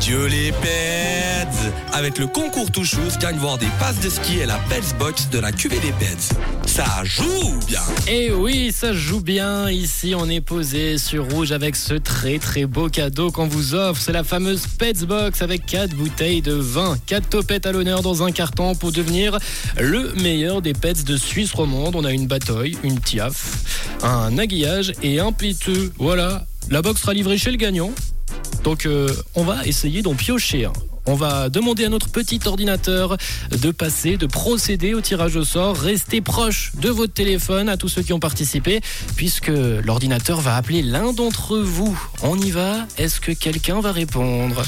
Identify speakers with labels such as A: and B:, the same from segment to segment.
A: Adieu les pets Avec le concours Touchous, gagne voir des passes de ski et la Pets Box de la QV des Pets. Ça joue bien
B: Eh oui, ça joue bien. Ici, on est posé sur rouge avec ce très très beau cadeau qu'on vous offre. C'est la fameuse Pets Box avec 4 bouteilles de vin, 4 topettes à l'honneur dans un carton pour devenir le meilleur des pets de Suisse romande. On a une bataille, une tiaf, un aiguillage et un piteux. Voilà, la box sera livrée chez le gagnant. Donc euh, on va essayer d'en piocher. On va demander à notre petit ordinateur de passer, de procéder au tirage au sort. Restez proche de votre téléphone à tous ceux qui ont participé, puisque l'ordinateur va appeler l'un d'entre vous. On y va Est-ce que quelqu'un va répondre?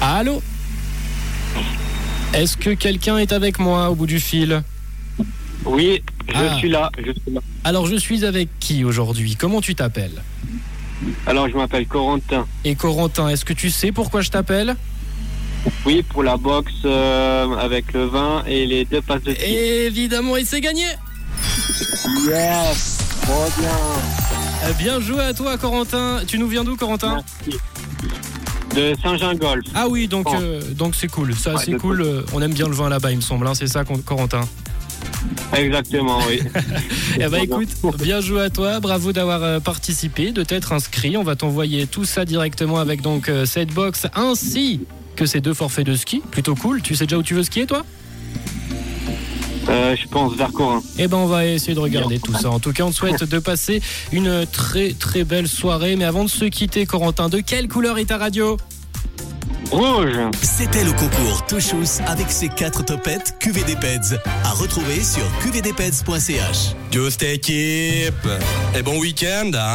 B: Allô? Est-ce que quelqu'un est avec moi au bout du fil?
C: Oui, je
B: Ah.
C: suis là, je suis là.
B: Alors je suis avec qui aujourd'hui? Comment tu t'appelles?
C: Alors, je m'appelle Corentin.
B: Et Corentin, est-ce que tu sais pourquoi je t'appelle?
C: Oui, pour la boxe euh, avec le vin et les deux passes de ski.
B: Évidemment, et c'est gagné
C: Yes, trop bien.
B: Euh, Bien joué à toi Corentin. Tu nous viens d'où Corentin?
C: Merci. De Saint-Jean-Golf.
B: Ah oui, donc euh, donc c'est cool. Ça
C: Ouais,
B: c'est cool. Euh, On aime bien le vin là-bas, il me semble. hein. C'est ça Corentin?
C: Exactement, oui.
B: Eh ben écoute, bien joué à toi. Bravo d'avoir euh, participé, de t'être inscrit. On va t'envoyer tout ça directement avec donc euh, cette box ainsi que ces deux forfaits de ski. Plutôt cool. Tu sais déjà où tu veux skier toi?
C: Euh, je pense vers Corin.
B: Eh ben on va essayer de regarder tout ça. En tout cas, on te souhaite de passer une très très belle soirée. Mais avant de se quitter, Corentin, de quelle couleur est ta radio?
C: Rouge.
A: C'était le concours Touchous avec ses 4 topettes QVD Pets. À retrouver sur qvdpets.ch. Just équipe Et bon week-end hein